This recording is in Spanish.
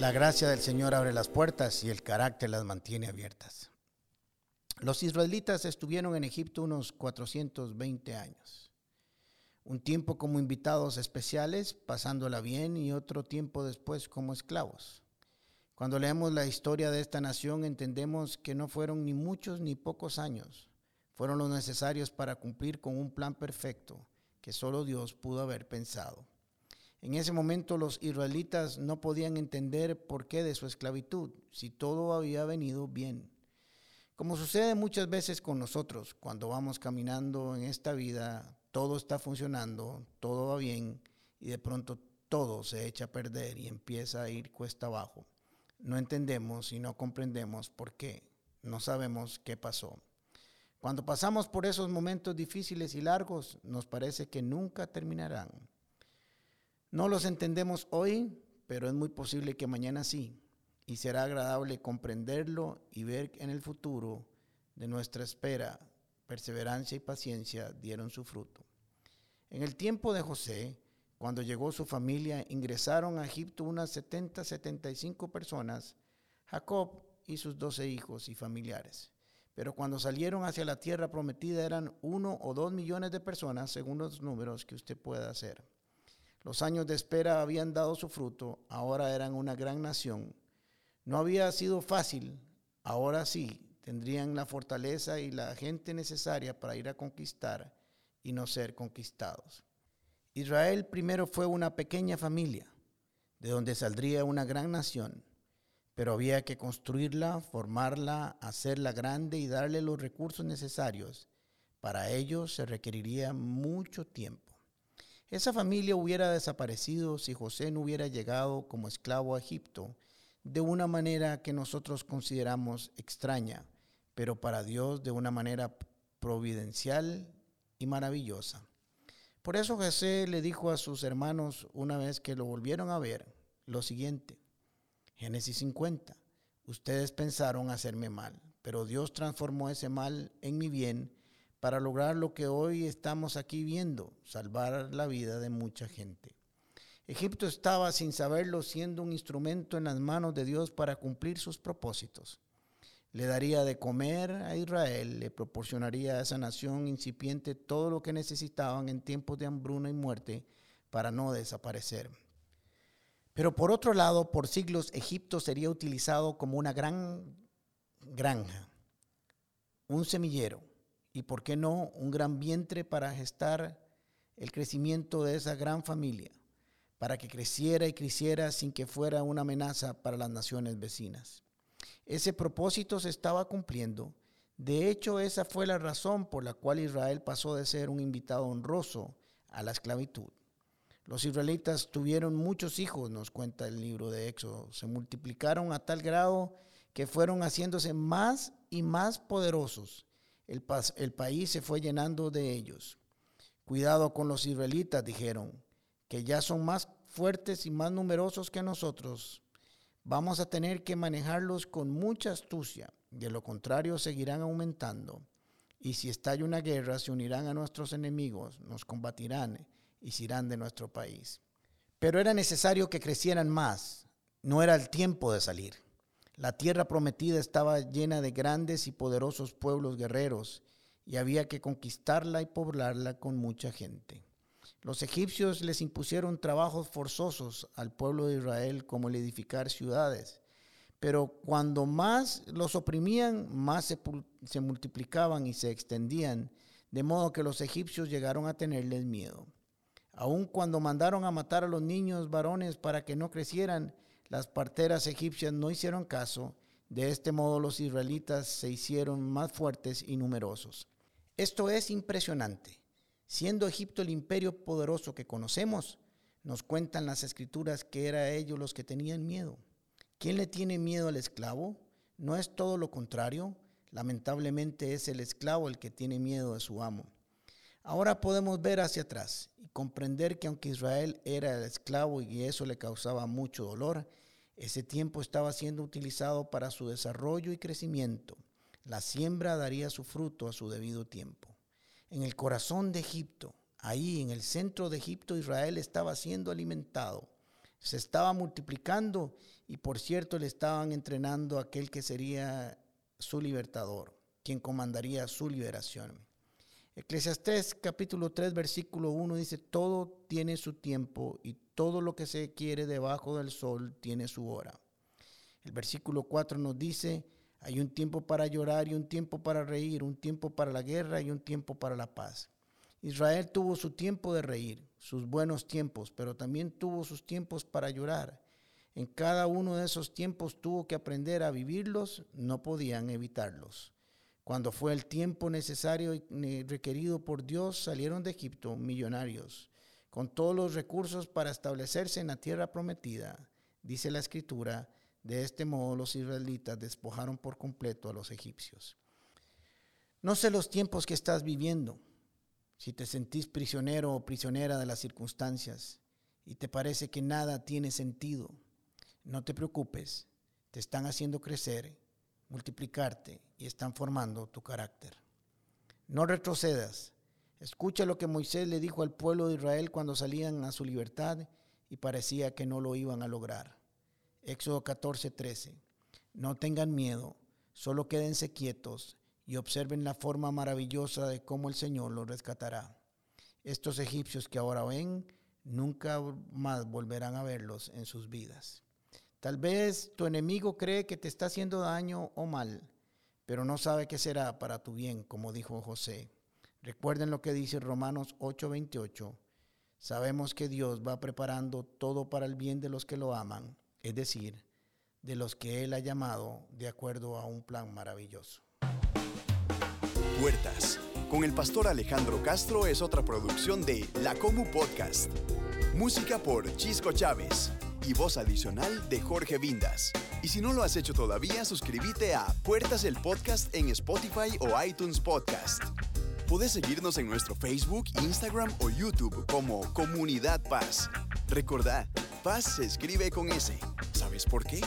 La gracia del Señor abre las puertas y el carácter las mantiene abiertas. Los israelitas estuvieron en Egipto unos 420 años. Un tiempo como invitados especiales, pasándola bien, y otro tiempo después como esclavos. Cuando leemos la historia de esta nación entendemos que no fueron ni muchos ni pocos años, fueron los necesarios para cumplir con un plan perfecto que solo Dios pudo haber pensado. En ese momento los israelitas no podían entender por qué de su esclavitud, si todo había venido bien. Como sucede muchas veces con nosotros, cuando vamos caminando en esta vida, todo está funcionando, todo va bien y de pronto todo se echa a perder y empieza a ir cuesta abajo. No entendemos y no comprendemos por qué, no sabemos qué pasó. Cuando pasamos por esos momentos difíciles y largos, nos parece que nunca terminarán. No los entendemos hoy, pero es muy posible que mañana sí, y será agradable comprenderlo y ver en el futuro de nuestra espera, perseverancia y paciencia dieron su fruto. En el tiempo de José, cuando llegó su familia, ingresaron a Egipto unas 70, 75 personas, Jacob y sus doce hijos y familiares. Pero cuando salieron hacia la tierra prometida eran uno o dos millones de personas, según los números que usted pueda hacer. Los años de espera habían dado su fruto, ahora eran una gran nación. No había sido fácil, ahora sí, tendrían la fortaleza y la gente necesaria para ir a conquistar y no ser conquistados. Israel primero fue una pequeña familia, de donde saldría una gran nación, pero había que construirla, formarla, hacerla grande y darle los recursos necesarios. Para ello se requeriría mucho tiempo. Esa familia hubiera desaparecido si José no hubiera llegado como esclavo a Egipto de una manera que nosotros consideramos extraña, pero para Dios de una manera providencial y maravillosa. Por eso José le dijo a sus hermanos una vez que lo volvieron a ver lo siguiente, Génesis 50, ustedes pensaron hacerme mal, pero Dios transformó ese mal en mi bien para lograr lo que hoy estamos aquí viendo, salvar la vida de mucha gente. Egipto estaba, sin saberlo, siendo un instrumento en las manos de Dios para cumplir sus propósitos. Le daría de comer a Israel, le proporcionaría a esa nación incipiente todo lo que necesitaban en tiempos de hambruna y muerte para no desaparecer. Pero por otro lado, por siglos Egipto sería utilizado como una gran granja, un semillero, y, ¿por qué no, un gran vientre para gestar el crecimiento de esa gran familia, para que creciera y creciera sin que fuera una amenaza para las naciones vecinas. Ese propósito se estaba cumpliendo. De hecho, esa fue la razón por la cual Israel pasó de ser un invitado honroso a la esclavitud. Los israelitas tuvieron muchos hijos, nos cuenta el libro de Éxodo. Se multiplicaron a tal grado que fueron haciéndose más y más poderosos el, país se fue llenando de ellos. Cuidado con los israelitas, dijeron, que ya son más fuertes y más numerosos que nosotros. Vamos a tener que manejarlos con mucha astucia, de lo contrario seguirán aumentando. Y si estalla una guerra, se unirán a nuestros enemigos, nos combatirán y se irán de nuestro país. Pero era necesario que crecieran más, no era el tiempo de salir. La tierra prometida estaba llena de grandes y poderosos pueblos guerreros y había que conquistarla y poblarla con mucha gente. Los egipcios les impusieron trabajos forzosos al pueblo de Israel como el edificar ciudades, pero cuando más los oprimían, más se, multiplicaban y se extendían, de modo que los egipcios llegaron a tenerles miedo. Aun cuando mandaron a matar a los niños varones para que no crecieran, las parteras egipcias no hicieron caso, de este modo los israelitas se hicieron más fuertes y numerosos. Esto es impresionante. Siendo Egipto el imperio poderoso que conocemos, nos cuentan las escrituras que era ellos los que tenían miedo. ¿Quién le tiene miedo al esclavo? ¿No es todo lo contrario? Lamentablemente es el esclavo el que tiene miedo de su amo. Ahora podemos ver hacia atrás y comprender que aunque Israel era el esclavo y eso le causaba mucho dolor, ese tiempo estaba siendo utilizado para su desarrollo y crecimiento. La siembra daría su fruto a su debido tiempo. En el corazón de Egipto, ahí en el centro de Egipto, Israel estaba siendo alimentado. Se estaba multiplicando y por cierto le estaban entrenando a aquel que sería su libertador, quien comandaría su liberación. Eclesiastés capítulo 3 versículo 1 dice, todo tiene su tiempo y todo lo que se quiere debajo del sol tiene su hora. El versículo 4 nos dice, hay un tiempo para llorar y un tiempo para reír, un tiempo para la guerra y un tiempo para la paz. Israel tuvo su tiempo de reír, sus buenos tiempos, pero también tuvo sus tiempos para llorar. En cada uno de esos tiempos tuvo que aprender a vivirlos, no podían evitarlos. Cuando fue el tiempo necesario y requerido por Dios, salieron de Egipto millonarios, con todos los recursos para establecerse en la tierra prometida. Dice la escritura, de este modo los israelitas despojaron por completo a los egipcios. No sé los tiempos que estás viviendo, si te sentís prisionero o prisionera de las circunstancias y te parece que nada tiene sentido, no te preocupes, te están haciendo crecer, multiplicarte y están formando tu carácter. No retrocedas. Escucha lo que Moisés le dijo al pueblo de Israel cuando salían a su libertad y parecía que no lo iban a lograr. Éxodo 14, 13. No tengan miedo, solo quédense quietos y observen la forma maravillosa de cómo el Señor los rescatará. Estos egipcios que ahora ven, nunca más volverán a verlos en sus vidas. Tal vez tu enemigo cree que te está haciendo daño o mal, pero no sabe qué será para tu bien, como dijo José. Recuerden lo que dice Romanos 8:28. Sabemos que Dios va preparando todo para el bien de los que lo aman, es decir, de los que Él ha llamado de acuerdo a un plan maravilloso. Puertas. Con el pastor Alejandro Castro es otra producción de La Comu Podcast. Música por Chisco Chávez y voz adicional de Jorge Vindas. Y si no lo has hecho todavía, suscríbete a Puertas el Podcast en Spotify o iTunes Podcast. Puedes seguirnos en nuestro Facebook, Instagram o YouTube como Comunidad Paz. Recordad, Paz se escribe con S. ¿Sabes por qué?